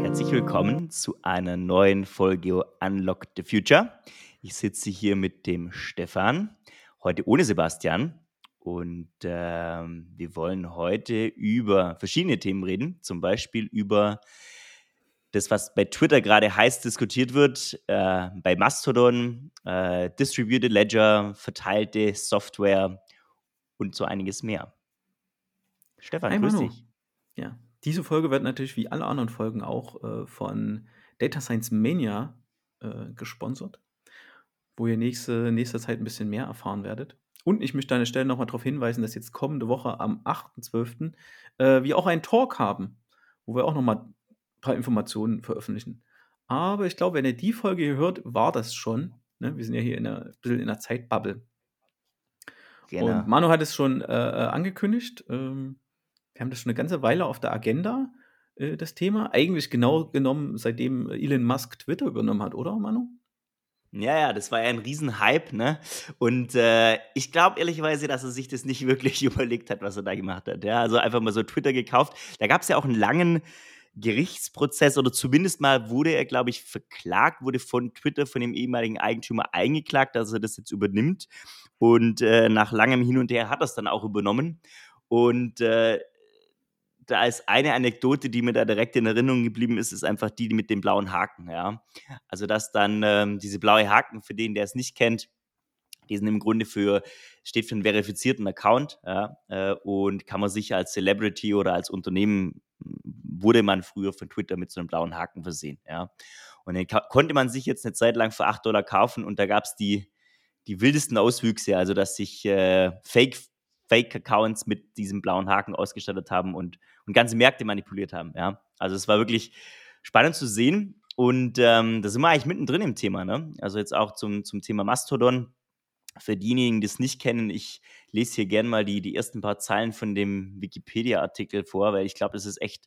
Herzlich willkommen zu einer neuen Folge Unlock the Future. Ich sitze hier mit dem Stefan, heute ohne Sebastian. Und ähm, wir wollen heute über verschiedene Themen reden, zum Beispiel über das, was bei Twitter gerade heiß diskutiert wird, äh, bei Mastodon, äh, Distributed Ledger, verteilte Software und so einiges mehr. Stefan, Hi, grüß Manu. dich. Ja, diese Folge wird natürlich wie alle anderen Folgen auch äh, von Data Science Mania äh, gesponsert, wo ihr nächste, nächste Zeit ein bisschen mehr erfahren werdet. Und ich möchte an der Stelle nochmal darauf hinweisen, dass jetzt kommende Woche am 8.12. Äh, wir auch einen Talk haben, wo wir auch nochmal paar Informationen veröffentlichen. Aber ich glaube, wenn ihr die Folge hier hört, war das schon. Ne? Wir sind ja hier in einer, bisschen in einer Zeitbubble. Genau. Und Manu hat es schon äh, äh, angekündigt. Ähm, wir haben das schon eine ganze Weile auf der Agenda, äh, das Thema. Eigentlich genau genommen, seitdem Elon Musk Twitter übernommen hat, oder, Manu? Ja, ja, das war ja ein Riesenhype, ne? Und äh, ich glaube ehrlicherweise, dass er sich das nicht wirklich überlegt hat, was er da gemacht hat. Ja, also einfach mal so Twitter gekauft. Da gab es ja auch einen langen Gerichtsprozess oder zumindest mal wurde er, glaube ich, verklagt, wurde von Twitter, von dem ehemaligen Eigentümer eingeklagt, dass er das jetzt übernimmt. Und äh, nach langem Hin und Her hat er es dann auch übernommen. Und äh, da ist eine Anekdote, die mir da direkt in Erinnerung geblieben ist, ist einfach die, mit dem blauen Haken. Ja? Also, dass dann ähm, diese blaue Haken, für den, der es nicht kennt, die sind im Grunde für, steht für einen verifizierten Account ja, äh, und kann man sich als Celebrity oder als Unternehmen wurde man früher von Twitter mit so einem blauen Haken versehen. Ja. Und den konnte man sich jetzt eine Zeit lang für 8 Dollar kaufen und da gab es die, die wildesten Auswüchse, also dass sich äh, Fake, Fake-Accounts mit diesem blauen Haken ausgestattet haben und, und ganze Märkte manipuliert haben. Ja. Also es war wirklich spannend zu sehen. Und ähm, da sind wir eigentlich mittendrin im Thema. Ne? Also jetzt auch zum, zum Thema Mastodon. Für diejenigen, die es nicht kennen, ich lese hier gerne mal die, die ersten paar Zeilen von dem Wikipedia-Artikel vor, weil ich glaube, das ist echt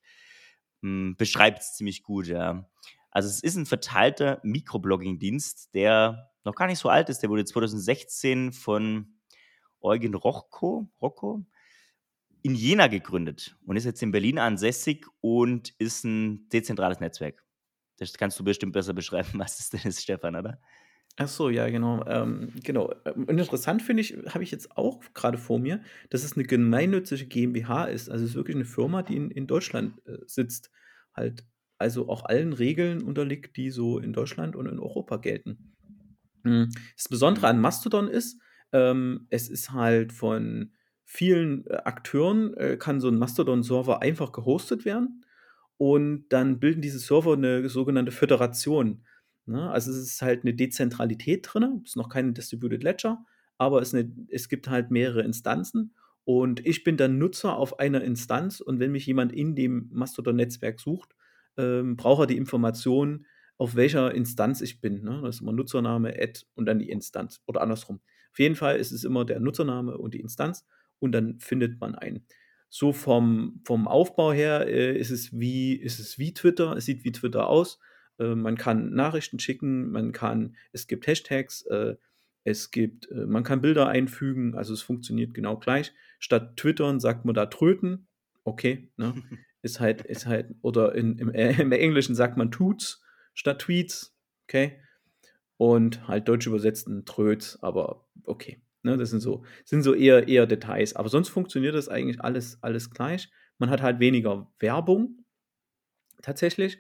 hm, beschreibt es ziemlich gut, ja. Also es ist ein verteilter Mikroblogging-Dienst, der noch gar nicht so alt ist. Der wurde 2016 von Eugen Rochko, Rocco in Jena gegründet und ist jetzt in Berlin ansässig und ist ein dezentrales Netzwerk. Das kannst du bestimmt besser beschreiben, was das denn ist, Stefan, oder? Ach so, ja, genau. Ähm, genau. Und interessant finde ich, habe ich jetzt auch gerade vor mir, dass es eine gemeinnützige GmbH ist. Also es ist wirklich eine Firma, die in, in Deutschland äh, sitzt. Halt, also auch allen Regeln unterliegt, die so in Deutschland und in Europa gelten. Mhm. Das Besondere an Mastodon ist, ähm, es ist halt von vielen äh, Akteuren, äh, kann so ein Mastodon-Server einfach gehostet werden. Und dann bilden diese Server eine sogenannte Föderation. Ne? Also es ist halt eine Dezentralität drin, es ist noch keine Distributed Ledger, aber es, eine, es gibt halt mehrere Instanzen und ich bin dann Nutzer auf einer Instanz und wenn mich jemand in dem Mastodon-Netzwerk sucht, ähm, braucht er die Information, auf welcher Instanz ich bin. Ne? Das ist immer Nutzername, Ad und dann die Instanz oder andersrum. Auf jeden Fall ist es immer der Nutzername und die Instanz und dann findet man einen. So vom, vom Aufbau her äh, ist, es wie, ist es wie Twitter, es sieht wie Twitter aus. Äh, man kann Nachrichten schicken, man kann, es gibt Hashtags, äh, es gibt, äh, man kann Bilder einfügen, also es funktioniert genau gleich. Statt Twittern sagt man da tröten, okay, ne? ist halt, ist halt, oder in, im, äh, im Englischen sagt man Tuts statt Tweets, okay. Und halt deutsch übersetzten Tröts, aber okay. Ne, das sind so, sind so eher, eher Details. Aber sonst funktioniert das eigentlich alles, alles gleich. Man hat halt weniger Werbung tatsächlich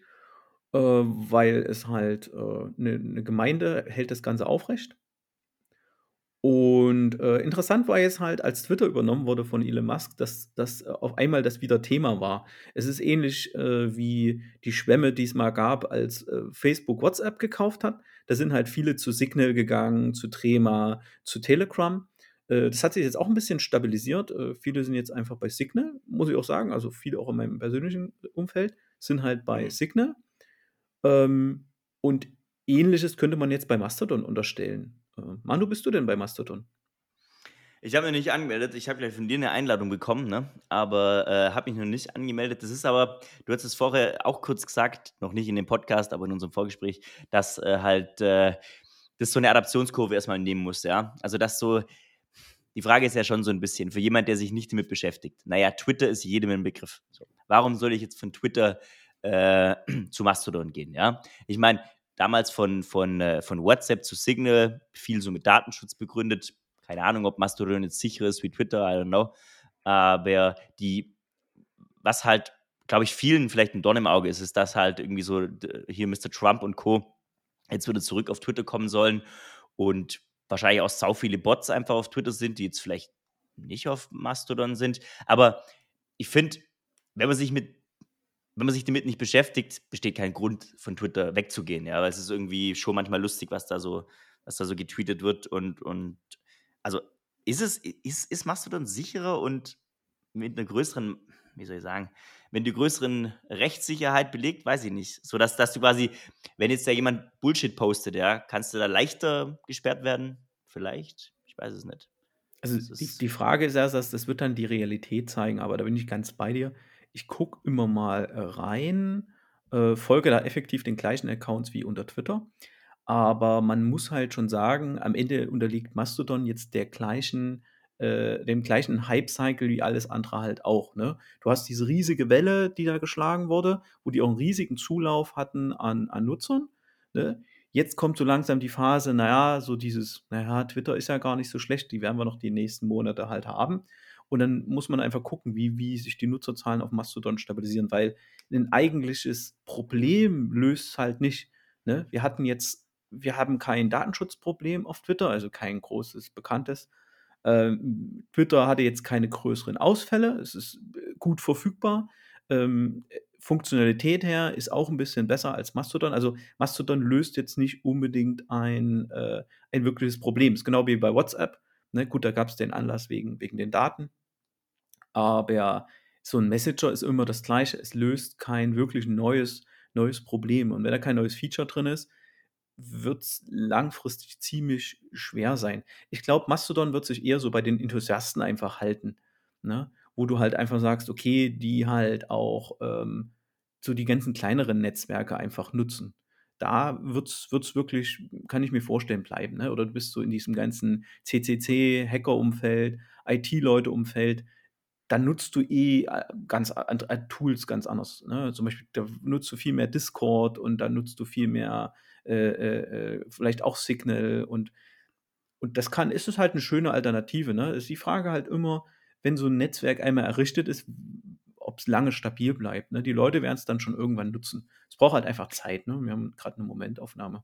äh, weil es halt eine äh, ne, ne Gemeinde hält das Ganze aufrecht. Und äh, interessant war jetzt halt, als Twitter übernommen wurde von Elon Musk, dass das auf einmal das wieder Thema war. Es ist ähnlich äh, wie die Schwämme, die es mal gab, als äh, Facebook WhatsApp gekauft hat. Da sind halt viele zu Signal gegangen, zu Trema, zu Telegram. Äh, das hat sich jetzt auch ein bisschen stabilisiert. Äh, viele sind jetzt einfach bei Signal, muss ich auch sagen. Also viele auch in meinem persönlichen Umfeld sind halt bei mhm. Signal. Ähm, und ähnliches könnte man jetzt bei Mastodon unterstellen. Äh, Manu, bist du denn bei Mastodon? Ich habe mich nicht angemeldet. Ich habe gleich von dir eine Einladung bekommen, ne? aber äh, habe mich noch nicht angemeldet. Das ist aber, du hast es vorher auch kurz gesagt, noch nicht in dem Podcast, aber in unserem Vorgespräch, dass äh, halt äh, das so eine Adaptionskurve erstmal nehmen muss, ja. Also dass so die Frage ist ja schon so ein bisschen, für jemand, der sich nicht damit beschäftigt, naja, Twitter ist jedem ein Begriff. Warum soll ich jetzt von Twitter äh, zu Mastodon gehen, ja? Ich meine, damals von, von, äh, von WhatsApp zu Signal, viel so mit Datenschutz begründet. Keine Ahnung, ob Mastodon jetzt sicher ist wie Twitter, I don't know. Aber die, was halt, glaube ich, vielen vielleicht ein Don im Auge ist, ist, dass halt irgendwie so hier Mr. Trump und Co. jetzt wieder zurück auf Twitter kommen sollen und wahrscheinlich auch sau viele Bots einfach auf Twitter sind, die jetzt vielleicht nicht auf Mastodon sind. Aber ich finde, wenn man sich mit wenn man sich damit nicht beschäftigt, besteht kein Grund, von Twitter wegzugehen, ja, weil es ist irgendwie schon manchmal lustig, was da so, was da so getweetet wird und, und also ist es, ist, ist Mastodon sicherer und mit einer größeren, wie soll ich sagen, wenn die größeren Rechtssicherheit belegt, weiß ich nicht. So dass, dass du quasi, wenn jetzt da jemand Bullshit postet, ja, kannst du da leichter gesperrt werden? Vielleicht? Ich weiß es nicht. Also die, die Frage ist erst, das wird dann die Realität zeigen, aber da bin ich ganz bei dir ich gucke immer mal äh, rein, äh, folge da effektiv den gleichen Accounts wie unter Twitter. Aber man muss halt schon sagen, am Ende unterliegt Mastodon jetzt der gleichen, äh, dem gleichen Hype-Cycle wie alles andere halt auch. Ne? Du hast diese riesige Welle, die da geschlagen wurde, wo die auch einen riesigen Zulauf hatten an, an Nutzern. Ne? Jetzt kommt so langsam die Phase, naja, so dieses, naja, Twitter ist ja gar nicht so schlecht, die werden wir noch die nächsten Monate halt haben. Und dann muss man einfach gucken, wie, wie sich die Nutzerzahlen auf Mastodon stabilisieren, weil ein eigentliches Problem löst halt nicht. Ne? Wir hatten jetzt, wir haben kein Datenschutzproblem auf Twitter, also kein großes, bekanntes. Ähm, Twitter hatte jetzt keine größeren Ausfälle, es ist äh, gut verfügbar. Ähm, Funktionalität her ist auch ein bisschen besser als Mastodon. Also Mastodon löst jetzt nicht unbedingt ein, äh, ein wirkliches Problem. Es ist genau wie bei WhatsApp. Ne? Gut, da gab es den Anlass wegen, wegen den Daten. Aber so ein Messenger ist immer das Gleiche. Es löst kein wirklich neues, neues Problem. Und wenn da kein neues Feature drin ist, wird es langfristig ziemlich schwer sein. Ich glaube, Mastodon wird sich eher so bei den Enthusiasten einfach halten. Ne? Wo du halt einfach sagst, okay, die halt auch ähm, so die ganzen kleineren Netzwerke einfach nutzen. Da wird es wirklich, kann ich mir vorstellen, bleiben. Ne? Oder du bist so in diesem ganzen CCC-Hacker-Umfeld, IT-Leute-Umfeld dann nutzt du eh äh, ganz andere Tools ganz anders. Ne? Zum Beispiel, da nutzt du viel mehr Discord und dann nutzt du viel mehr äh, äh, äh, vielleicht auch Signal und, und das kann, ist es halt eine schöne Alternative. Ne? Ist die Frage halt immer, wenn so ein Netzwerk einmal errichtet ist, ob es lange stabil bleibt. Ne? Die Leute werden es dann schon irgendwann nutzen. Es braucht halt einfach Zeit. Ne? Wir haben gerade eine Momentaufnahme.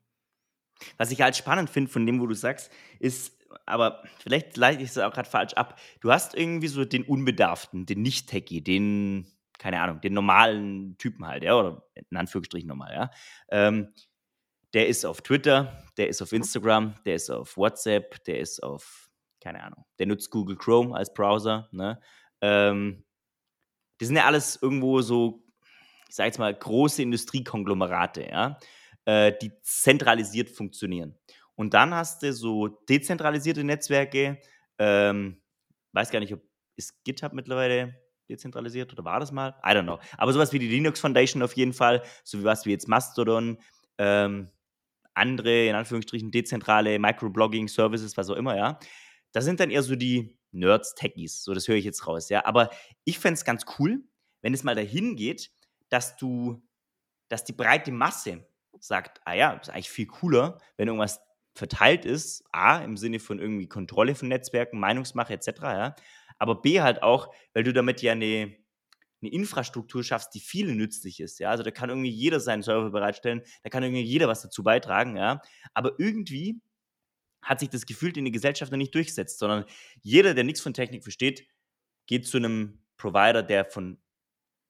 Was ich halt spannend finde von dem, wo du sagst, ist, aber vielleicht leite ich es auch gerade falsch ab. Du hast irgendwie so den Unbedarften, den Nicht-Techie, den, keine Ahnung, den normalen Typen halt, ja, oder in Anführungsstrichen normal, ja. Ähm, der ist auf Twitter, der ist auf Instagram, der ist auf WhatsApp, der ist auf, keine Ahnung, der nutzt Google Chrome als Browser, ne? Ähm, das sind ja alles irgendwo so, ich sag jetzt mal, große Industriekonglomerate, ja, äh, die zentralisiert funktionieren. Und dann hast du so dezentralisierte Netzwerke. Ähm, weiß gar nicht, ob ist GitHub mittlerweile dezentralisiert oder war das mal? I don't know. Aber sowas wie die Linux Foundation auf jeden Fall, so wie was wie jetzt Mastodon, ähm, andere, in Anführungsstrichen, dezentrale Microblogging-Services, was auch immer, ja. Das sind dann eher so die Nerds, Techies, so das höre ich jetzt raus, ja. Aber ich fände es ganz cool, wenn es mal dahin geht, dass du, dass die breite Masse sagt, ah ja, ist eigentlich viel cooler, wenn irgendwas verteilt ist, A, im Sinne von irgendwie Kontrolle von Netzwerken, Meinungsmache etc., ja, aber B halt auch, weil du damit ja eine, eine Infrastruktur schaffst, die vielen nützlich ist, ja, also da kann irgendwie jeder seinen Server bereitstellen, da kann irgendwie jeder was dazu beitragen, ja, aber irgendwie hat sich das Gefühl in der Gesellschaft noch nicht durchgesetzt, sondern jeder, der nichts von Technik versteht, geht zu einem Provider, der von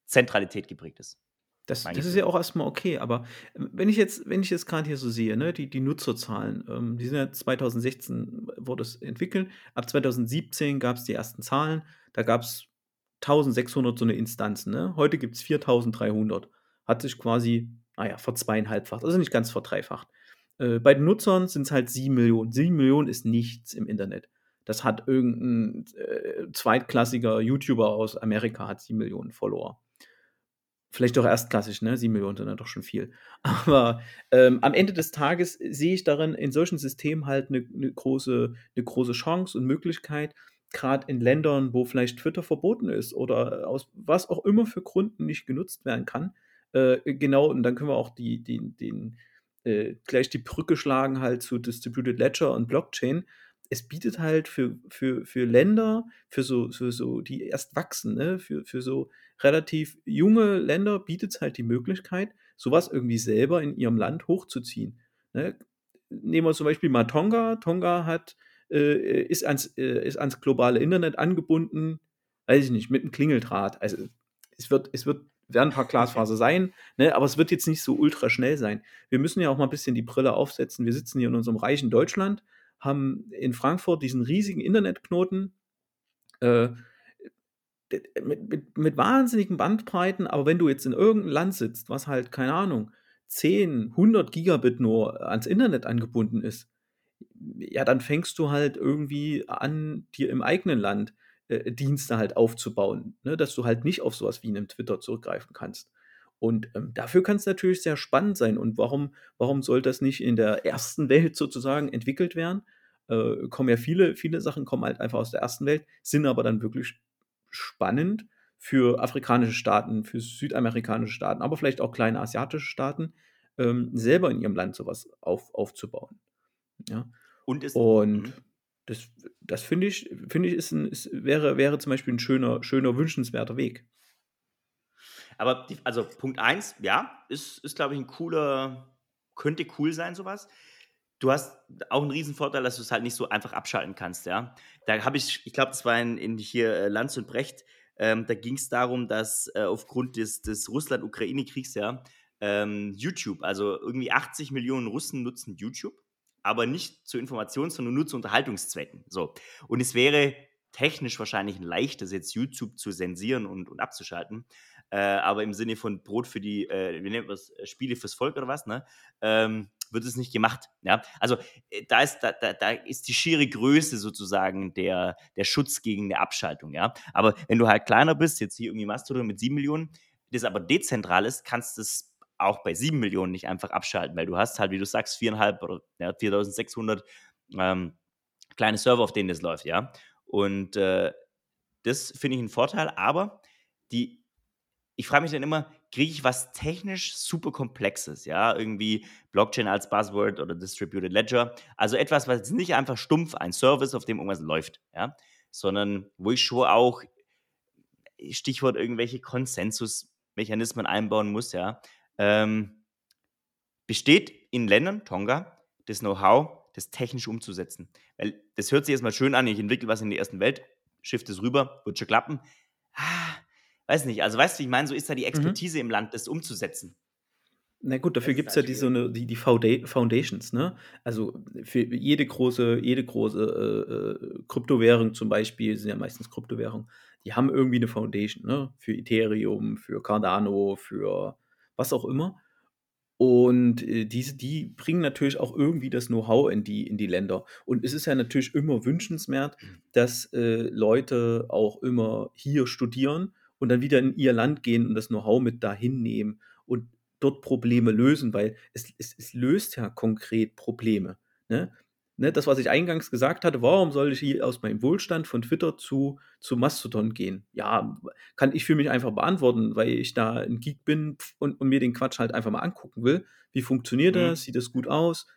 Zentralität geprägt ist. Das, das ist ja auch erstmal okay, aber ähm, wenn ich jetzt, wenn ich jetzt gerade hier so sehe, ne, die, die Nutzerzahlen, ähm, die sind ja 2016 wurde es entwickelt, ab 2017 gab es die ersten Zahlen, da gab es 1600 so eine Instanzen, ne? Heute gibt es 4300. Hat sich quasi, naja, verzweieinhalbfacht, also nicht ganz verdreifacht. Äh, bei den Nutzern sind es halt 7 Millionen. 7 Millionen ist nichts im Internet. Das hat irgendein äh, zweitklassiger YouTuber aus Amerika, hat 7 Millionen Follower Vielleicht doch erstklassig, ne? 7 Millionen sind ja doch schon viel. Aber ähm, am Ende des Tages sehe ich darin in solchen Systemen halt eine ne große, ne große Chance und Möglichkeit, gerade in Ländern, wo vielleicht Twitter verboten ist oder aus was auch immer für Gründen nicht genutzt werden kann. Äh, genau, und dann können wir auch die, die, den, äh, gleich die Brücke schlagen halt zu Distributed Ledger und Blockchain. Es bietet halt für, für, für Länder, für so, für so, die erst wachsen, ne? für, für so relativ junge Länder bietet es halt die Möglichkeit, sowas irgendwie selber in ihrem Land hochzuziehen. Ne? Nehmen wir zum Beispiel mal Tonga. Tonga hat äh, ist, ans, äh, ist ans globale Internet angebunden, weiß ich nicht, mit einem Klingeldraht. Also es wird, es wird, werden ein paar Glasfaser sein, ne, aber es wird jetzt nicht so ultra schnell sein. Wir müssen ja auch mal ein bisschen die Brille aufsetzen. Wir sitzen hier in unserem reichen Deutschland, haben in Frankfurt diesen riesigen Internetknoten. Äh, mit, mit, mit wahnsinnigen Bandbreiten, aber wenn du jetzt in irgendeinem Land sitzt, was halt, keine Ahnung, 10, 100 Gigabit nur ans Internet angebunden ist, ja, dann fängst du halt irgendwie an, dir im eigenen Land äh, Dienste halt aufzubauen, ne? dass du halt nicht auf sowas wie einem Twitter zurückgreifen kannst. Und ähm, dafür kann es natürlich sehr spannend sein. Und warum, warum soll das nicht in der ersten Welt sozusagen entwickelt werden? Äh, kommen ja viele, viele Sachen kommen halt einfach aus der ersten Welt, sind aber dann wirklich spannend für afrikanische Staaten, für südamerikanische Staaten, aber vielleicht auch kleine asiatische Staaten, ähm, selber in ihrem Land sowas auf, aufzubauen. Ja. Und, ist, Und mhm. das, das finde ich, finde ich, ist ein, ist, wäre, wäre zum Beispiel ein schöner, schöner, wünschenswerter Weg. Aber die, also Punkt 1, ja, ist, ist glaube ich, ein cooler, könnte cool sein, sowas. Du hast auch einen riesen Vorteil, dass du es halt nicht so einfach abschalten kannst, ja. Da habe ich, ich glaube, das war in, in hier äh, Lanz und Brecht, ähm, da ging es darum, dass äh, aufgrund des, des Russland-Ukraine-Kriegs, ja, ähm, YouTube, also irgendwie 80 Millionen Russen nutzen YouTube aber nicht zu Informations-, sondern nur zu Unterhaltungszwecken. So. Und es wäre technisch wahrscheinlich ein leichtes, jetzt YouTube zu zensieren und, und abzuschalten. Äh, aber im Sinne von Brot für die, äh, wie nennt man das, Spiele fürs Volk oder was, ne? Ähm, wird es nicht gemacht. Ja? Also äh, da, ist, da, da, da ist die schiere Größe sozusagen der, der Schutz gegen eine Abschaltung. Ja? Aber wenn du halt kleiner bist, jetzt hier irgendwie Mastodon mit sieben Millionen, das aber dezentral ist, kannst du es auch bei 7 Millionen nicht einfach abschalten, weil du hast halt, wie du sagst, 4.500 oder ja, 4.600 ähm, kleine Server, auf denen das läuft, ja. Und äh, das finde ich einen Vorteil, aber die, ich frage mich dann immer, kriege ich was technisch super komplexes, ja, irgendwie Blockchain als Buzzword oder Distributed Ledger, also etwas, was nicht einfach stumpf ein Service, auf dem irgendwas läuft, ja, sondern wo ich schon auch Stichwort irgendwelche Konsensusmechanismen einbauen muss, ja, ähm, besteht in Ländern, Tonga, das Know-how, das technisch umzusetzen. Weil das hört sich erstmal schön an, ich entwickle was in der ersten Welt, shift es rüber, wird schon klappen. Ah, weiß nicht, also weißt du, ich meine, so ist da die mhm. Expertise mhm. im Land, das umzusetzen. Na gut, dafür gibt es ja die, so eine, die, die Foundations, ne? Also für jede große, jede große äh, äh, Kryptowährung zum Beispiel, sind ja meistens Kryptowährungen, die haben irgendwie eine Foundation, ne? Für Ethereum, für Cardano, für was auch immer. Und äh, diese, die bringen natürlich auch irgendwie das Know-how in die, in die Länder. Und es ist ja natürlich immer wünschenswert, mhm. dass äh, Leute auch immer hier studieren und dann wieder in ihr Land gehen und das Know-how mit dahin nehmen und dort Probleme lösen, weil es, es, es löst ja konkret Probleme. Ne? ne, das, was ich eingangs gesagt hatte, warum soll ich hier aus meinem Wohlstand von Twitter zu, zu Mastodon gehen? Ja, kann ich für mich einfach beantworten, weil ich da ein Geek bin und, und mir den Quatsch halt einfach mal angucken will. Wie funktioniert mhm. das? Sieht das gut aus?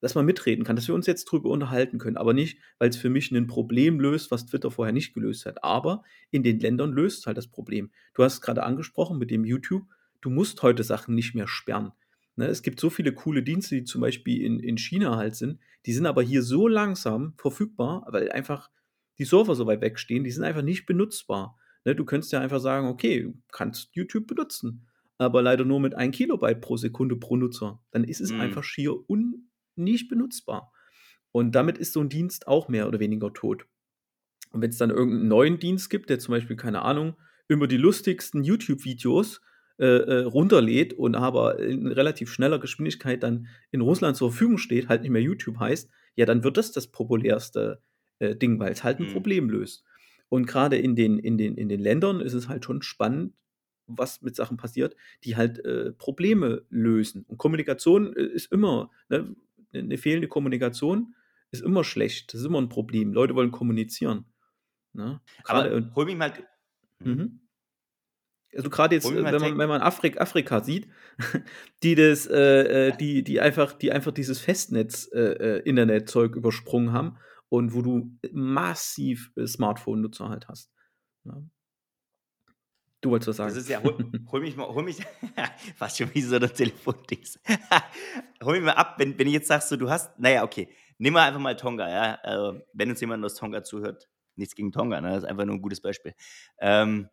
Dass man mitreden kann, dass wir uns jetzt drüber unterhalten können, aber nicht, weil es für mich ein Problem löst, was Twitter vorher nicht gelöst hat. Aber in den Ländern löst halt das Problem. Du hast es gerade angesprochen mit dem YouTube. Du musst heute Sachen nicht mehr sperren. Ne, es gibt so viele coole Dienste, die zum Beispiel in, in China halt sind, die sind aber hier so langsam verfügbar, weil einfach die Server so weit wegstehen, die sind einfach nicht benutzbar. Ne, du könntest ja einfach sagen, okay, du kannst YouTube benutzen, aber leider nur mit 1 Kilobyte pro Sekunde pro Nutzer. Dann ist es mhm. einfach schier un nicht benutzbar. Und damit ist so ein Dienst auch mehr oder weniger tot. Und wenn es dann irgendeinen neuen Dienst gibt, der zum Beispiel, keine Ahnung, über die lustigsten YouTube-Videos äh, äh, runterlädt und aber in relativ schneller Geschwindigkeit dann in Russland zur Verfügung steht, halt nicht mehr YouTube heißt, ja, dann wird das das populärste äh, Ding, weil es halt ein mhm. Problem löst. Und gerade in den, in, den, in den Ländern ist es halt schon spannend was mit Sachen passiert, die halt äh, Probleme lösen. Und Kommunikation äh, ist immer, ne, eine fehlende Kommunikation ist immer schlecht. Das ist immer ein Problem. Leute wollen kommunizieren. Ne? Aber hol mich mal. Mhm. mhm. Also gerade jetzt, wenn man, wenn man Afrik, Afrika sieht, die das, äh, äh, die, die einfach, die einfach dieses Festnetz-Internet-Zeug äh, äh übersprungen haben und wo du massiv äh, Smartphone-Nutzer halt hast. Ja. Du wolltest was sagen. Das ist ja, hol, hol mich mal, hol mich, fast schon wie so eine Telefondings. hol mich mal ab, wenn, wenn ich jetzt sagst, so, du hast, naja, okay, nimm mal einfach mal Tonga, ja. Also, wenn uns jemand aus Tonga zuhört, nichts gegen Tonga, ne? das ist einfach nur ein gutes Beispiel. Ähm,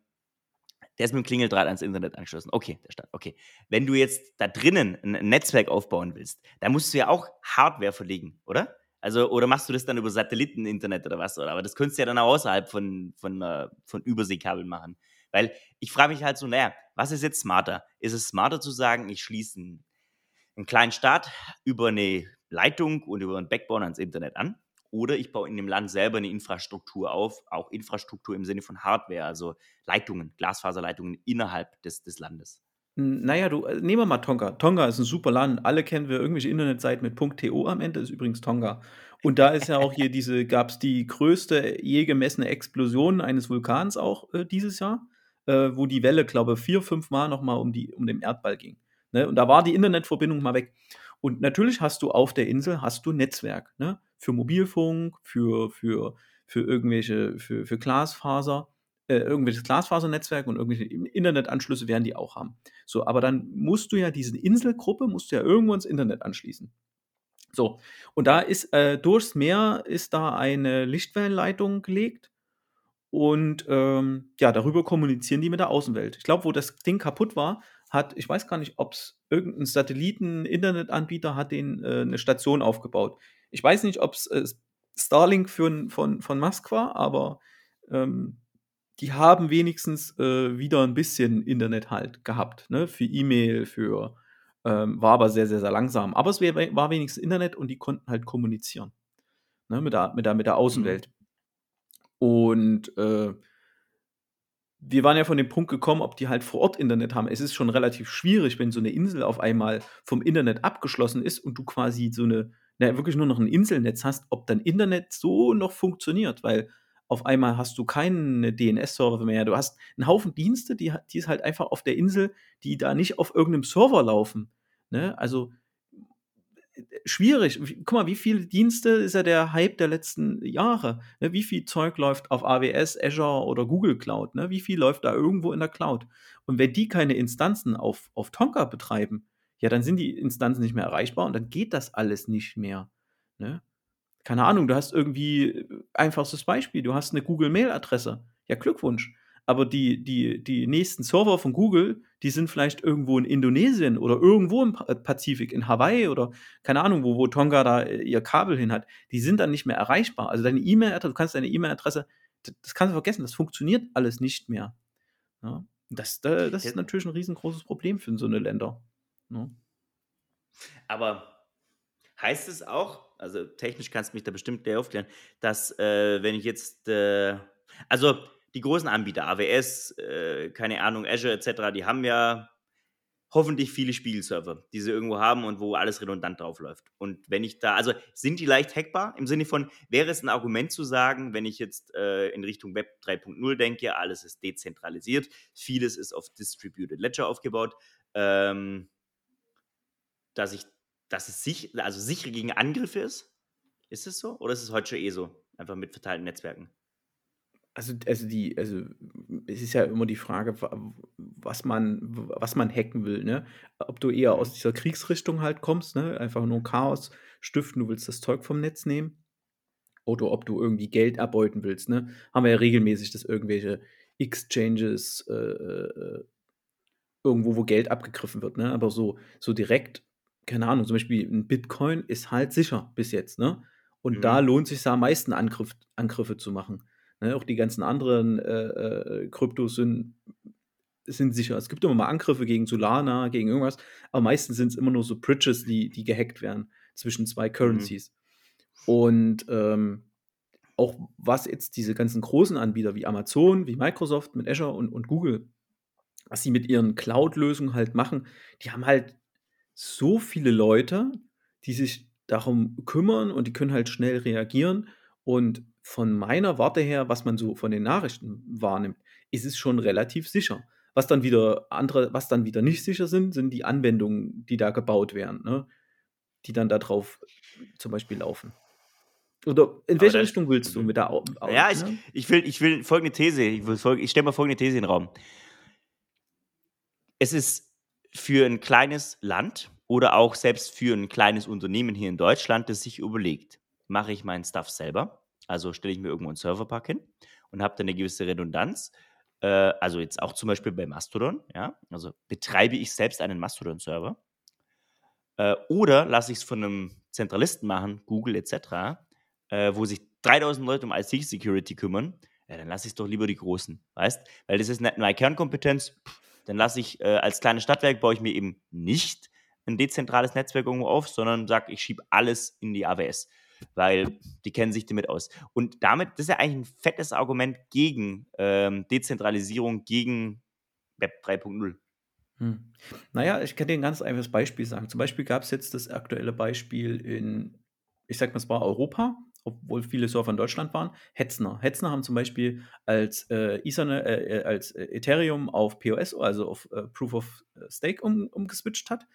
der ist mit dem Klingeldraht ans Internet angeschlossen. Okay, der Start. Okay. Wenn du jetzt da drinnen ein Netzwerk aufbauen willst, dann musst du ja auch Hardware verlegen, oder? Also, oder machst du das dann über Satelliten-Internet oder was? Oder? Aber das könntest du ja dann auch außerhalb von, von, äh, von Überseekabeln machen. Weil ich frage mich halt so, naja, was ist jetzt smarter? Ist es smarter zu sagen, ich schließe einen, einen kleinen Staat über eine Leitung und über einen Backbone ans Internet an? Oder ich baue in dem Land selber eine Infrastruktur auf, auch Infrastruktur im Sinne von Hardware, also Leitungen, Glasfaserleitungen innerhalb des, des Landes. Naja, du, äh, nehmen wir mal Tonga. Tonga ist ein super Land. Alle kennen wir irgendwelche Internetseiten mit .to am Ende, ist übrigens Tonga. Und da ist ja auch hier diese, gab es die größte je gemessene Explosion eines Vulkans auch äh, dieses Jahr, äh, wo die Welle, glaube ich, vier, fünf Mal nochmal um, um den Erdball ging. Ne? Und da war die Internetverbindung mal weg. Und natürlich hast du auf der Insel hast du Netzwerk, ne? Für Mobilfunk, für, für, für irgendwelche, für, für Glasfaser, äh, irgendwelches Glasfasernetzwerk und irgendwelche Internetanschlüsse werden die auch haben. So, aber dann musst du ja diese Inselgruppe, musst du ja irgendwo ins Internet anschließen. So, und da ist äh, durchs Meer ist da eine Lichtwellenleitung gelegt und ähm, ja, darüber kommunizieren die mit der Außenwelt. Ich glaube, wo das Ding kaputt war, hat, ich weiß gar nicht, ob es irgendein Satelliten-Internetanbieter hat den äh, eine Station aufgebaut. Ich weiß nicht, ob es äh, Starlink für, von, von Musk war, aber ähm, die haben wenigstens äh, wieder ein bisschen Internet halt gehabt, ne? Für E-Mail, für ähm, war aber sehr, sehr, sehr langsam. Aber es wär, war wenigstens Internet und die konnten halt kommunizieren. Ne? Mit, der, mit, der, mit der Außenwelt. Und äh, wir waren ja von dem Punkt gekommen, ob die halt vor Ort Internet haben. Es ist schon relativ schwierig, wenn so eine Insel auf einmal vom Internet abgeschlossen ist und du quasi so eine, na, wirklich nur noch ein Inselnetz hast, ob dann Internet so noch funktioniert, weil auf einmal hast du keinen DNS-Server mehr. Du hast einen Haufen Dienste, die, die ist halt einfach auf der Insel, die da nicht auf irgendeinem Server laufen. Ne? Also schwierig. Guck mal, wie viele Dienste ist ja der Hype der letzten Jahre? Ne? Wie viel Zeug läuft auf AWS, Azure oder Google Cloud? Ne? Wie viel läuft da irgendwo in der Cloud? Und wenn die keine Instanzen auf, auf Tonka betreiben, ja, dann sind die Instanzen nicht mehr erreichbar und dann geht das alles nicht mehr. Ne? Keine Ahnung, du hast irgendwie einfachstes Beispiel, du hast eine Google-Mail-Adresse. Ja, Glückwunsch aber die, die, die nächsten Server von Google, die sind vielleicht irgendwo in Indonesien oder irgendwo im äh, Pazifik, in Hawaii oder keine Ahnung, wo, wo Tonga da äh, ihr Kabel hin hat. Die sind dann nicht mehr erreichbar. Also deine E-Mail-Adresse, du kannst deine E-Mail-Adresse, das kannst du vergessen, das funktioniert alles nicht mehr. Ja? Das, das ist natürlich ein riesengroßes Problem für so eine Länder. Ja? Aber heißt es auch, also technisch kannst du mich da bestimmt aufklären, dass äh, wenn ich jetzt, äh, also die großen Anbieter, AWS, äh, keine Ahnung, Azure etc., die haben ja hoffentlich viele Spielserver, die sie irgendwo haben und wo alles redundant drauf läuft. Und wenn ich da, also sind die leicht hackbar im Sinne von, wäre es ein Argument zu sagen, wenn ich jetzt äh, in Richtung Web 3.0 denke, alles ist dezentralisiert, vieles ist auf Distributed Ledger aufgebaut, ähm, dass ich, dass es sich, also sicher gegen Angriffe ist? Ist es so? Oder ist es heute schon eh so? Einfach mit verteilten Netzwerken? Also also die also, es ist ja immer die Frage, was man was man hacken will, ne? Ob du eher aus dieser Kriegsrichtung halt kommst, ne? Einfach nur Chaos stiften, du willst das Zeug vom Netz nehmen. Oder ob du irgendwie Geld erbeuten willst, ne? Haben wir ja regelmäßig, dass irgendwelche Exchanges, äh, äh, irgendwo, wo Geld abgegriffen wird, ne? Aber so so direkt, keine Ahnung, zum Beispiel ein Bitcoin ist halt sicher bis jetzt, ne? Und da mhm. lohnt sich's am meisten Angriff Angriffe zu machen. Ne, auch die ganzen anderen äh, äh, Kryptos sind, sind sicher. Es gibt immer mal Angriffe gegen Solana, gegen irgendwas, aber meistens sind es immer nur so Bridges, die, die gehackt werden zwischen zwei mhm. Currencies. Mhm. Und ähm, auch was jetzt diese ganzen großen Anbieter wie Amazon, wie Microsoft mit Azure und, und Google was sie mit ihren Cloud-Lösungen halt machen, die haben halt so viele Leute, die sich darum kümmern und die können halt schnell reagieren. Und von meiner Warte her, was man so von den Nachrichten wahrnimmt, ist es schon relativ sicher. Was dann wieder andere, was dann wieder nicht sicher sind, sind die Anwendungen, die da gebaut werden, ne? die dann darauf zum Beispiel laufen. Oder in welche Richtung willst du mit der Au Ja, ich, ne? ich, will, ich will folgende These, ich, ich stelle mal folgende These in den Raum. Es ist für ein kleines Land oder auch selbst für ein kleines Unternehmen hier in Deutschland, das sich überlegt, mache ich meinen Stuff selber, also stelle ich mir irgendwo einen Serverpark hin und habe dann eine gewisse Redundanz, äh, also jetzt auch zum Beispiel bei Mastodon, ja, also betreibe ich selbst einen Mastodon-Server äh, oder lasse ich es von einem Zentralisten machen, Google etc., äh, wo sich 3000 Leute um IT-Security kümmern, ja, dann lasse ich es doch lieber die Großen, weißt? Weil das ist nicht meine Kernkompetenz, pff, dann lasse ich äh, als kleines Stadtwerk, baue ich mir eben nicht ein dezentrales Netzwerk irgendwo auf, sondern sage, ich schiebe alles in die AWS, weil die kennen sich damit aus. Und damit, das ist ja eigentlich ein fettes Argument gegen ähm, Dezentralisierung, gegen Web 3.0. Hm. Naja, ich kann dir ein ganz einfaches Beispiel sagen. Zum Beispiel gab es jetzt das aktuelle Beispiel in, ich sag mal, es war Europa, obwohl viele Server in Deutschland waren, Hetzner. Hetzner haben zum Beispiel als, äh, Ethernet, äh, äh als äh, Ethereum auf POS, also auf äh, Proof of Stake um, umgeswitcht hat,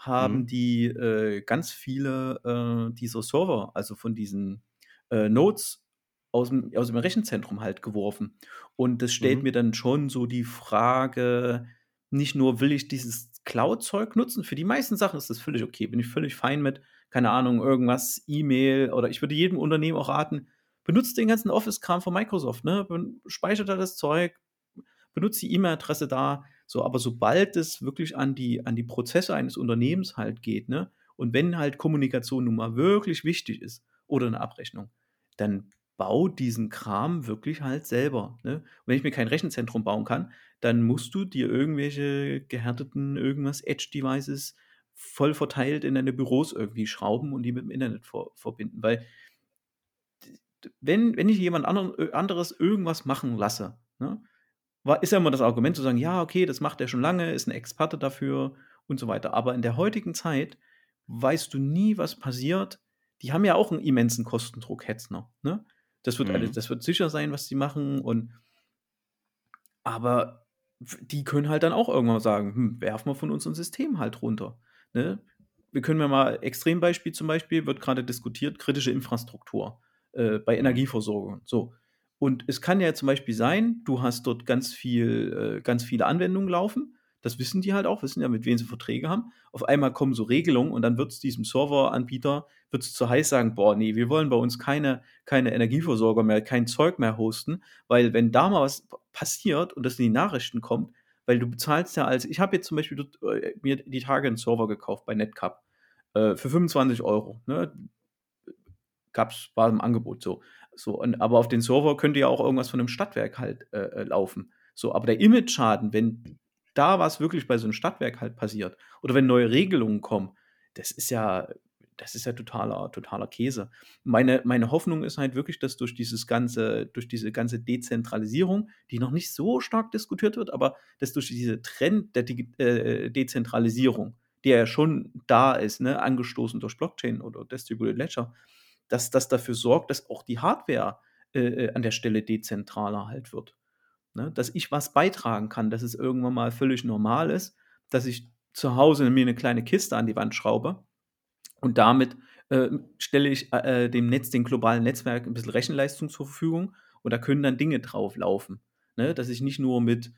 haben mhm. die äh, ganz viele dieser Server, also von diesen Nodes aus dem, aus dem Rechenzentrum halt geworfen. Und das stellt mhm. mir dann schon so die Frage, nicht nur will ich dieses Cloud-Zeug nutzen, für die meisten Sachen ist das völlig okay, bin ich völlig fein mit, keine Ahnung, irgendwas, E-Mail oder ich würde jedem Unternehmen auch raten, benutzt den ganzen Office-Kram von Microsoft, ne? Speichert da das Zeug, benutzt die E-Mail-Adresse da, so, aber sobald es wirklich an die, an die Prozesse eines Unternehmens halt geht, ne? Und wenn halt Kommunikation nun mal wirklich wichtig ist oder eine Abrechnung, dann bau diesen Kram wirklich halt selber. Ne? Wenn ich mir kein Rechenzentrum bauen kann, dann musst du dir irgendwelche gehärteten irgendwas Edge-Devices voll verteilt in deine Büros irgendwie schrauben und die mit dem Internet vor, verbinden. Weil wenn, wenn ich jemand anderen, anderes irgendwas machen lasse, ne, war, ist ja immer das Argument zu sagen, ja, okay, das macht er schon lange, ist ein Experte dafür und so weiter. Aber in der heutigen Zeit weißt du nie, was passiert. Die haben ja auch einen immensen Kostendruck, Hetzner. Ne? Das wird, mhm. alles, das wird sicher sein, was sie machen. Und aber die können halt dann auch irgendwann sagen, hm, werfen wir von uns ein System halt runter. Ne? Wir können ja mal, Extrembeispiel zum Beispiel, wird gerade diskutiert, kritische Infrastruktur äh, bei mhm. Energieversorgung. So. Und es kann ja zum Beispiel sein, du hast dort ganz viel, äh, ganz viele Anwendungen laufen. Das wissen die halt auch, wissen ja, mit wem sie Verträge haben. Auf einmal kommen so Regelungen und dann wird es diesem Serveranbieter wird es zu heiß sagen, boah, nee, wir wollen bei uns keine, keine Energieversorger mehr, kein Zeug mehr hosten, weil wenn da mal was passiert und das in die Nachrichten kommt, weil du bezahlst ja als, ich habe jetzt zum Beispiel dort, äh, mir die Tage einen Server gekauft bei Netcup äh, für 25 Euro. Ne? Gab's, war im Angebot so. So und, aber auf den Server könnte ja auch irgendwas von einem Stadtwerk halt äh, äh, laufen. So, aber der Image-Schaden, wenn da was wirklich bei so einem Stadtwerk halt passiert oder wenn neue Regelungen kommen, das ist ja, das ist ja totaler, totaler Käse. Meine, meine Hoffnung ist halt wirklich, dass durch dieses ganze, durch diese ganze Dezentralisierung, die noch nicht so stark diskutiert wird, aber dass durch diese Trend der De äh, Dezentralisierung, der ja schon da ist, ne, angestoßen durch Blockchain oder Distributed Ledger, dass das dafür sorgt, dass auch die Hardware äh, äh, an der Stelle dezentraler halt wird. Ne? Dass ich was beitragen kann, dass es irgendwann mal völlig normal ist, dass ich zu Hause mir eine kleine Kiste an die Wand schraube und damit äh, stelle ich äh, dem Netz, dem globalen Netzwerk ein bisschen Rechenleistung zur Verfügung und da können dann Dinge drauf laufen. Ne? Dass ich nicht nur mit,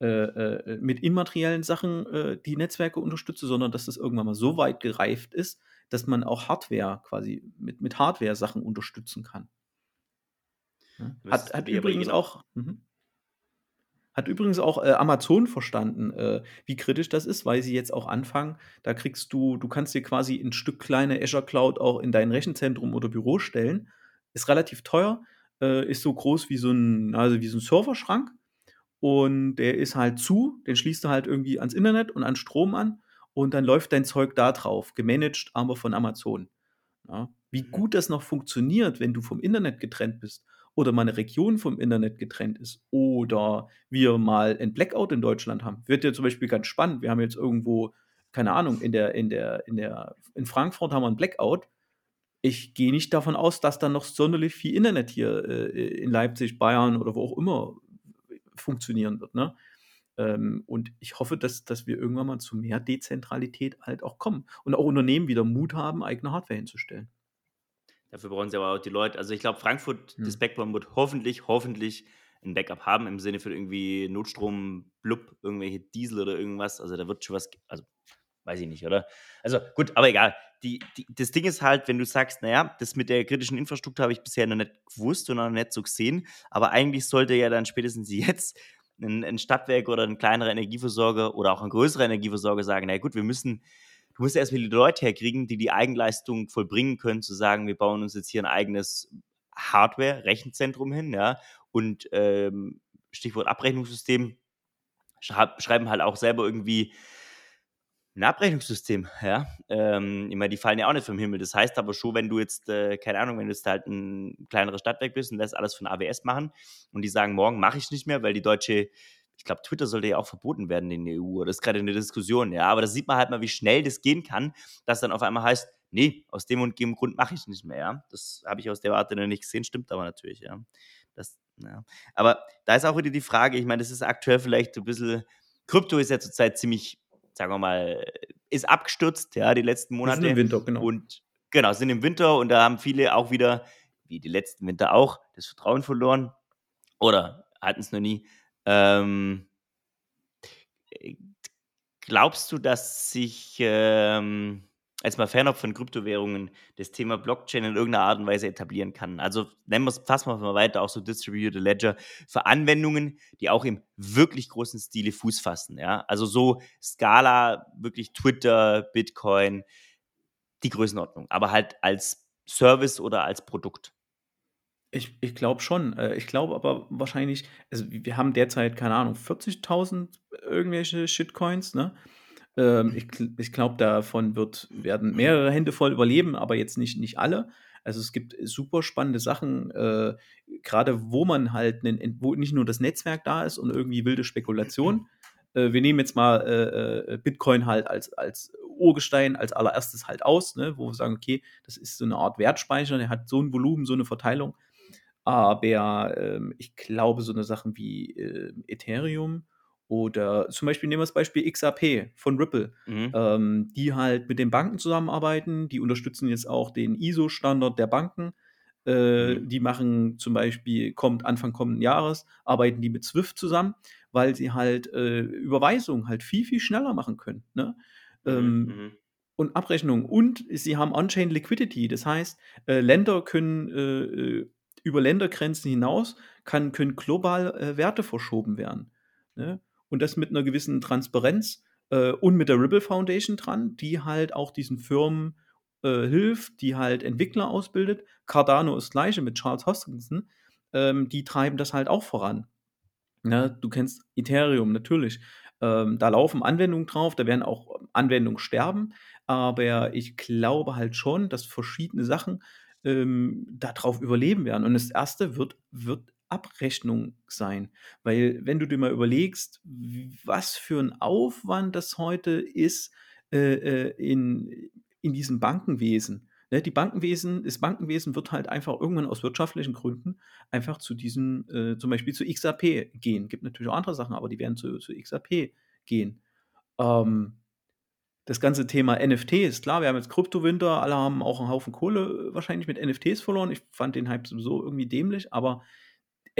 äh, äh mit immateriellen Sachen äh, die Netzwerke unterstütze, sondern dass das irgendwann mal so weit gereift ist, dass man auch Hardware quasi mit, mit Hardware-Sachen unterstützen kann. Ja? Hat, hat übrigens auch. Mhm. Hat übrigens auch äh, Amazon verstanden, äh, wie kritisch das ist, weil sie jetzt auch anfangen, da kriegst du, du kannst dir quasi ein Stück kleine Azure Cloud auch in dein Rechenzentrum oder Büro stellen. Ist relativ teuer, äh, ist so groß wie so ein, also wie so ein Serverschrank. Und der ist halt zu, den schließt du halt irgendwie ans Internet und an Strom an und dann läuft dein Zeug da drauf, gemanagt, aber von Amazon. Ja. Wie mhm. gut das noch funktioniert, wenn du vom Internet getrennt bist oder mal eine Region vom Internet getrennt ist oder wir mal ein Blackout in Deutschland haben. Wird ja zum Beispiel ganz spannend. Wir haben jetzt irgendwo, keine Ahnung, in der, in der, in der, in Frankfurt haben wir ein Blackout. Ich gehe nicht davon aus, dass dann noch sonderlich viel Internet hier äh, in Leipzig, Bayern oder wo auch immer funktionieren wird. Ne? Ähm, und ich hoffe, dass, dass wir irgendwann mal zu mehr Dezentralität halt auch kommen und auch Unternehmen wieder Mut haben, eigene Hardware hinzustellen. Dafür brauchen sie aber auch die Leute. Also ich glaube, Frankfurt, hm. das Backbone wird hoffentlich, hoffentlich ein Backup haben im Sinne für irgendwie Notstrom, Blub, irgendwelche Diesel oder irgendwas. Also da wird schon was, also weiß ich nicht, oder? Also gut, aber egal. Die, die, das Ding ist halt, wenn du sagst, naja, das mit der kritischen Infrastruktur habe ich bisher noch nicht gewusst und noch nicht so gesehen, aber eigentlich sollte ja dann spätestens jetzt ein, ein Stadtwerk oder ein kleinerer Energieversorger oder auch ein größerer Energieversorger sagen, na gut, wir müssen, du musst erstmal die Leute herkriegen, die die Eigenleistung vollbringen können, zu sagen, wir bauen uns jetzt hier ein eigenes Hardware, Rechenzentrum hin, ja, und ähm, Stichwort Abrechnungssystem, schreiben halt auch selber irgendwie ein Abrechnungssystem, ja. Ähm, ich meine, die fallen ja auch nicht vom Himmel. Das heißt aber schon, wenn du jetzt, äh, keine Ahnung, wenn du jetzt halt ein kleineres Stadtwerk bist und lässt alles von AWS machen und die sagen, morgen mache ich nicht mehr, weil die deutsche, ich glaube, Twitter sollte ja auch verboten werden in der EU. Das ist gerade eine Diskussion, ja. Aber da sieht man halt mal, wie schnell das gehen kann, dass dann auf einmal heißt, nee, aus dem und dem Grund mache ich nicht mehr, ja. Das habe ich aus der Warte noch nicht gesehen, stimmt aber natürlich, ja. Das, ja. Aber da ist auch wieder die Frage, ich meine, das ist aktuell vielleicht ein bisschen, Krypto ist ja zurzeit ziemlich sagen wir mal, ist abgestürzt, ja, die letzten Monate. Sind im Winter, genau. Und genau, sind im Winter und da haben viele auch wieder, wie die letzten Winter auch, das Vertrauen verloren. Oder hatten es noch nie. Ähm, glaubst du, dass sich ähm, als mal fernab von Kryptowährungen das Thema Blockchain in irgendeiner Art und Weise etablieren kann. Also nennen wir es, fassen wir mal weiter, auch so Distributed Ledger für Anwendungen, die auch im wirklich großen Stile Fuß fassen. Ja? Also so Scala, wirklich Twitter, Bitcoin, die Größenordnung, aber halt als Service oder als Produkt. Ich, ich glaube schon. Äh, ich glaube aber wahrscheinlich, also wir haben derzeit, keine Ahnung, 40.000 irgendwelche Shitcoins, ne? Ähm, ich ich glaube, davon wird, werden mehrere Hände voll überleben, aber jetzt nicht, nicht alle. Also es gibt super spannende Sachen, äh, gerade wo man halt, nen, wo nicht nur das Netzwerk da ist und irgendwie wilde Spekulation. Äh, wir nehmen jetzt mal äh, äh, Bitcoin halt als, als Urgestein als allererstes halt aus, ne, wo wir sagen, okay, das ist so eine Art Wertspeicher, der hat so ein Volumen, so eine Verteilung. Aber ähm, ich glaube, so eine Sachen wie äh, Ethereum oder zum Beispiel nehmen wir das Beispiel XAP von Ripple, mhm. ähm, die halt mit den Banken zusammenarbeiten. Die unterstützen jetzt auch den ISO-Standard der Banken. Äh, mhm. Die machen zum Beispiel, kommt Anfang kommenden Jahres, arbeiten die mit Swift zusammen, weil sie halt äh, Überweisungen halt viel, viel schneller machen können. Ne? Mhm. Ähm, mhm. und Abrechnungen. Und sie haben On-Chain Liquidity. Das heißt, äh, Länder können äh, äh, über Ländergrenzen hinaus kann, können global äh, Werte verschoben werden. Ne? Und das mit einer gewissen Transparenz äh, und mit der Ripple Foundation dran, die halt auch diesen Firmen äh, hilft, die halt Entwickler ausbildet. Cardano ist das gleiche mit Charles Hoskinson. Ähm, die treiben das halt auch voran. Ja, du kennst Ethereum natürlich. Ähm, da laufen Anwendungen drauf, da werden auch Anwendungen sterben, aber ich glaube halt schon, dass verschiedene Sachen ähm, darauf überleben werden. Und das erste wird, wird Abrechnung sein. Weil wenn du dir mal überlegst, was für ein Aufwand das heute ist äh, äh, in, in diesem Bankenwesen. Ne? Die Bankenwesen, das Bankenwesen wird halt einfach irgendwann aus wirtschaftlichen Gründen einfach zu diesem, äh, zum Beispiel zu XAP gehen. Gibt natürlich auch andere Sachen, aber die werden zu, zu XAP gehen. Ähm, das ganze Thema NFTs, klar, wir haben jetzt Kryptowinter, alle haben auch einen Haufen Kohle wahrscheinlich mit NFTs verloren. Ich fand den Hype sowieso irgendwie dämlich, aber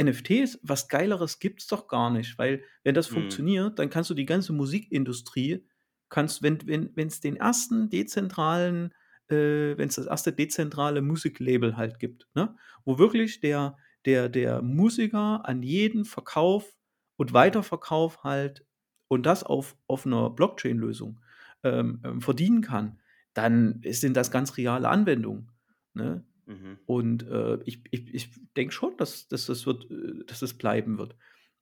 NFTs, was Geileres gibt es doch gar nicht, weil wenn das mhm. funktioniert, dann kannst du die ganze Musikindustrie, kannst, wenn es wenn, den ersten dezentralen, äh, wenn es das erste dezentrale Musiklabel halt gibt, ne? wo wirklich der, der, der Musiker an jeden Verkauf und Weiterverkauf halt und das auf, auf einer Blockchain-Lösung ähm, ähm, verdienen kann, dann sind das ganz reale Anwendungen. Ne? Mhm. Und äh, ich, ich, ich denke schon, dass, dass, das wird, äh, dass das bleiben wird.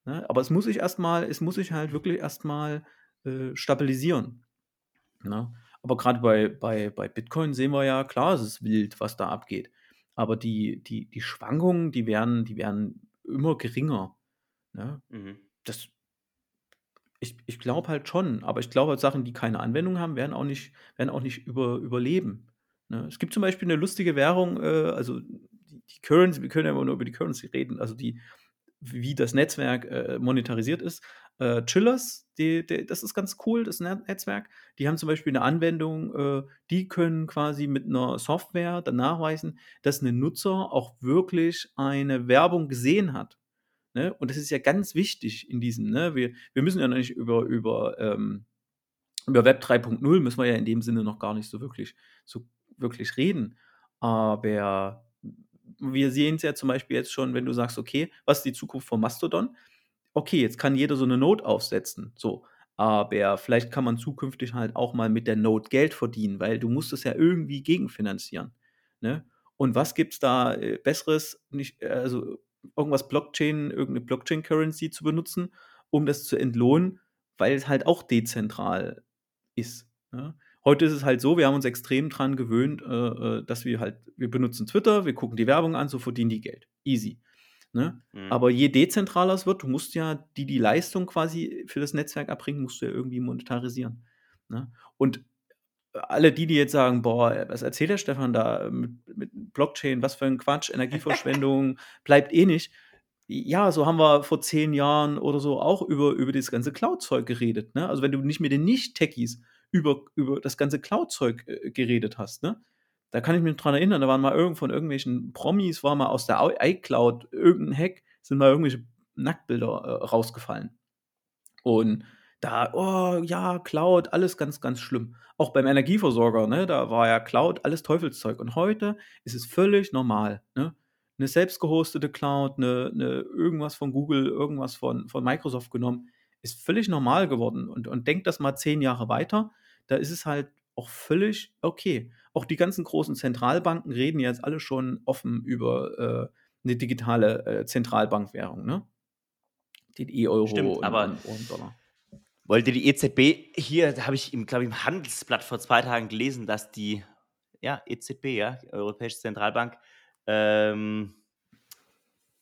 Ne? Aber es muss sich erstmal, es muss sich halt wirklich erstmal äh, stabilisieren. Ne? Aber gerade bei, bei, bei Bitcoin sehen wir ja, klar, es ist wild, was da abgeht. aber die, die, die Schwankungen, die werden, die werden immer geringer. Ne? Mhm. Das, ich, ich glaube halt schon, aber ich glaube halt Sachen, die keine Anwendung haben, werden auch nicht, werden auch nicht über, überleben. Ne? Es gibt zum Beispiel eine lustige Währung, äh, also die, Currency, wir können ja immer nur über die Currency reden, also die, wie das Netzwerk äh, monetarisiert ist. Äh, Chillers, die, die, das ist ganz cool, das Netzwerk. Die haben zum Beispiel eine Anwendung, äh, die können quasi mit einer Software dann nachweisen, dass ein Nutzer auch wirklich eine Werbung gesehen hat. Ne? Und das ist ja ganz wichtig in diesem, ne? wir, wir müssen ja noch nicht über, über, ähm, über Web 3.0 müssen wir ja in dem Sinne noch gar nicht so wirklich, so wirklich reden. Aber wir sehen es ja zum Beispiel jetzt schon, wenn du sagst, okay, was ist die Zukunft von Mastodon? Okay, jetzt kann jeder so eine Note aufsetzen. So. Aber vielleicht kann man zukünftig halt auch mal mit der Note Geld verdienen, weil du musst es ja irgendwie gegenfinanzieren. Ne? Und was gibt es da äh, Besseres, nicht, äh, also irgendwas Blockchain, irgendeine Blockchain-Currency zu benutzen, um das zu entlohnen, weil es halt auch dezentral ist. Ne? Heute ist es halt so, wir haben uns extrem dran gewöhnt, äh, äh, dass wir halt, wir benutzen Twitter, wir gucken die Werbung an, so verdienen die Geld. Easy. Ne? Mhm. Aber je dezentraler es wird, du musst ja die, die Leistung quasi für das Netzwerk erbringen, musst du ja irgendwie monetarisieren. Ne? Und alle die, die jetzt sagen, boah, was erzählt der Stefan da mit, mit Blockchain, was für ein Quatsch, Energieverschwendung, bleibt eh nicht. Ja, so haben wir vor zehn Jahren oder so auch über, über das ganze Cloud-Zeug geredet. Ne? Also wenn du nicht mit den Nicht-Techies über, über das ganze Cloud-Zeug äh, geredet hast, ne? Da kann ich mich dran erinnern, da waren mal irgend von irgendwelchen Promis, war mal aus der iCloud irgendein Hack, sind mal irgendwelche Nacktbilder äh, rausgefallen. Und da, oh ja, Cloud, alles ganz, ganz schlimm. Auch beim Energieversorger, ne, da war ja Cloud alles Teufelszeug. Und heute ist es völlig normal, ne? Eine selbst gehostete Cloud, eine, eine irgendwas von Google, irgendwas von, von Microsoft genommen, ist völlig normal geworden. Und, und denkt das mal zehn Jahre weiter, da ist es halt auch völlig okay. Auch die ganzen großen Zentralbanken reden jetzt alle schon offen über äh, eine digitale äh, Zentralbankwährung, ne? Den E-Euro und, aber und, und Dollar. Wollte die EZB hier, da habe ich im, glaube ich, im Handelsblatt vor zwei Tagen gelesen, dass die ja, EZB, ja, Europäische Zentralbank, ähm,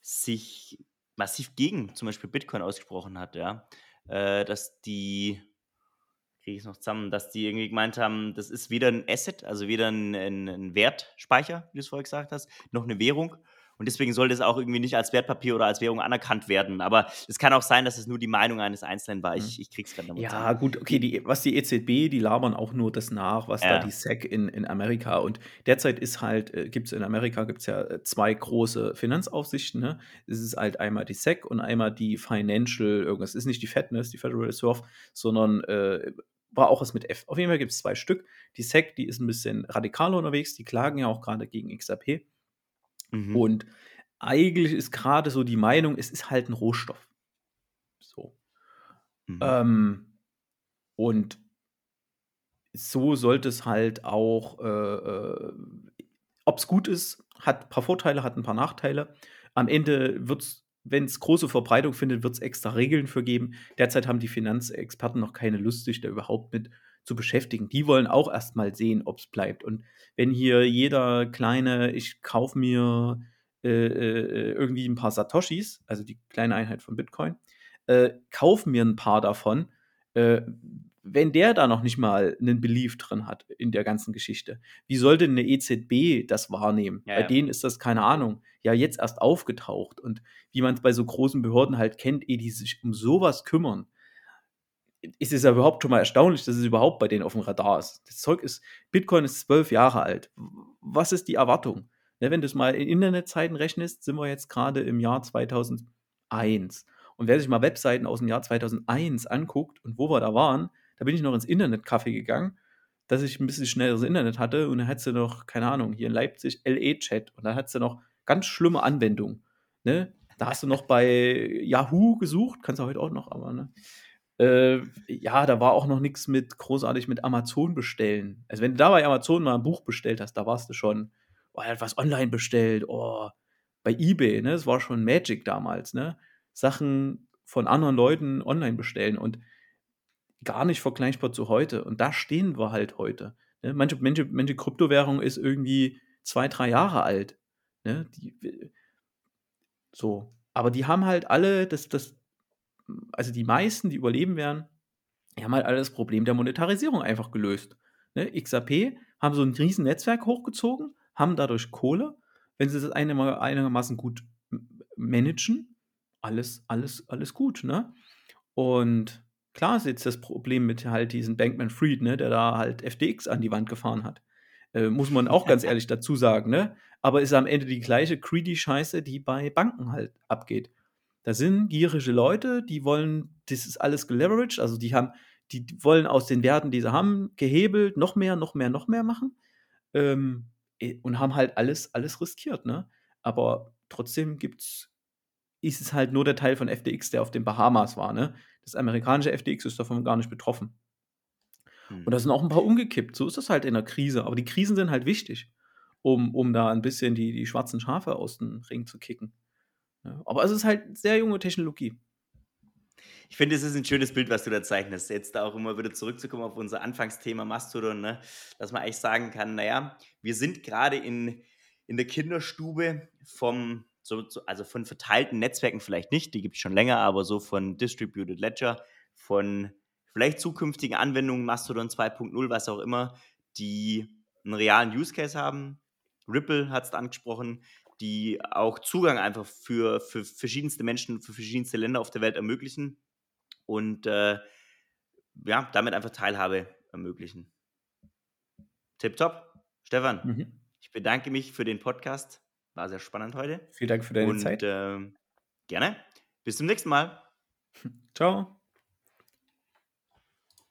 sich massiv gegen zum Beispiel Bitcoin ausgesprochen hat, ja. Äh, dass die kriege ich es noch zusammen, dass die irgendwie gemeint haben, das ist weder ein Asset, also weder ein, ein, ein Wertspeicher, wie du es vorher gesagt hast, noch eine Währung. Und deswegen sollte es auch irgendwie nicht als Wertpapier oder als Währung anerkannt werden. Aber es kann auch sein, dass es nur die Meinung eines Einzelnen war. Ich, mhm. ich krieg's gerade Ja, sagen. gut, okay, die, was die EZB, die labern auch nur das nach, was ja. da die SEC in, in Amerika und derzeit ist halt, äh, gibt es in Amerika gibt's ja äh, zwei große Finanzaufsichten. Ne? Es ist halt einmal die SEC und einmal die Financial, irgendwas. Es ist nicht die FED, die Federal Reserve, sondern äh, war auch was mit F. Auf jeden Fall gibt es zwei Stück. Die SEC, die ist ein bisschen radikaler unterwegs, die klagen ja auch gerade gegen XRP. Mhm. Und eigentlich ist gerade so die Meinung, es ist halt ein Rohstoff. So. Mhm. Ähm, und so sollte es halt auch, äh, äh, ob es gut ist, hat ein paar Vorteile, hat ein paar Nachteile. Am Ende wird es wenn es große Verbreitung findet, wird es extra Regeln für geben. Derzeit haben die Finanzexperten noch keine Lust, sich da überhaupt mit zu beschäftigen. Die wollen auch erstmal sehen, ob es bleibt. Und wenn hier jeder kleine, ich kaufe mir äh, äh, irgendwie ein paar Satoshis, also die kleine Einheit von Bitcoin, äh, kauf mir ein paar davon, äh, wenn der da noch nicht mal einen Belief drin hat in der ganzen Geschichte, wie sollte eine EZB das wahrnehmen? Ja, bei ja. denen ist das, keine Ahnung, ja jetzt erst aufgetaucht. Und wie man es bei so großen Behörden halt kennt, ehe die sich um sowas kümmern, ist es ja überhaupt schon mal erstaunlich, dass es überhaupt bei denen auf dem Radar ist. Das Zeug ist, Bitcoin ist zwölf Jahre alt. Was ist die Erwartung? Ne, wenn du es mal in Internetzeiten rechnest, sind wir jetzt gerade im Jahr 2001. Und wer sich mal Webseiten aus dem Jahr 2001 anguckt und wo wir da waren, da bin ich noch ins Internetcafé gegangen, dass ich ein bisschen schnelleres Internet hatte und dann hat sie noch, keine Ahnung, hier in Leipzig LE-Chat und dann hat sie noch ganz schlimme Anwendungen. Ne? Da hast du noch bei Yahoo gesucht, kannst du heute auch noch, aber ne? Äh, ja, da war auch noch nichts mit großartig mit Amazon bestellen. Also wenn du da bei Amazon mal ein Buch bestellt hast, da warst du schon, oh, er hat was online bestellt, oh, bei eBay, ne, das war schon Magic damals, ne, Sachen von anderen Leuten online bestellen und gar nicht vergleichbar zu heute. Und da stehen wir halt heute. Ne? Manche, manche, manche Kryptowährung ist irgendwie zwei, drei Jahre alt. Ne? Die, so. Aber die haben halt alle, das, das, also die meisten, die überleben werden, die haben halt alle das Problem der Monetarisierung einfach gelöst. Ne? XAP haben so ein riesen Netzwerk hochgezogen, haben dadurch Kohle. Wenn sie das einigermaßen gut managen, alles, alles, alles gut, ne? Und klar ist jetzt das Problem mit halt diesen Bankman Fried, ne, der da halt FTX an die Wand gefahren hat. Äh, muss man auch ganz ehrlich dazu sagen, ne? Aber ist am Ende die gleiche greedy Scheiße, die bei Banken halt abgeht. Da sind gierige Leute, die wollen, das ist alles geleveraged, also die haben, die wollen aus den Werten, die sie haben, gehebelt, noch mehr, noch mehr, noch mehr machen. Ähm, und haben halt alles, alles riskiert, ne? Aber trotzdem gibt's, ist es halt nur der Teil von FTX, der auf den Bahamas war, ne? Das amerikanische FTX ist davon gar nicht betroffen. Und da hm. sind auch ein paar umgekippt. So ist das halt in der Krise. Aber die Krisen sind halt wichtig, um, um da ein bisschen die, die schwarzen Schafe aus dem Ring zu kicken. Aber es ist halt sehr junge Technologie. Ich finde, es ist ein schönes Bild, was du da zeichnest. Jetzt auch immer wieder zurückzukommen auf unser Anfangsthema Mastodon, ne? dass man eigentlich sagen kann, naja, wir sind gerade in, in der Kinderstube vom, so, also von verteilten Netzwerken vielleicht nicht, die gibt es schon länger, aber so von Distributed Ledger, von vielleicht zukünftigen Anwendungen, Mastodon 2.0, was auch immer, die einen realen Use Case haben. Ripple hat es angesprochen, die auch Zugang einfach für, für verschiedenste Menschen, für verschiedenste Länder auf der Welt ermöglichen und äh, ja, damit einfach Teilhabe ermöglichen. Tipptopp. Stefan, mhm. ich bedanke mich für den Podcast. War sehr spannend heute. Vielen Dank für deine und, Zeit. Äh, gerne. Bis zum nächsten Mal. Ciao.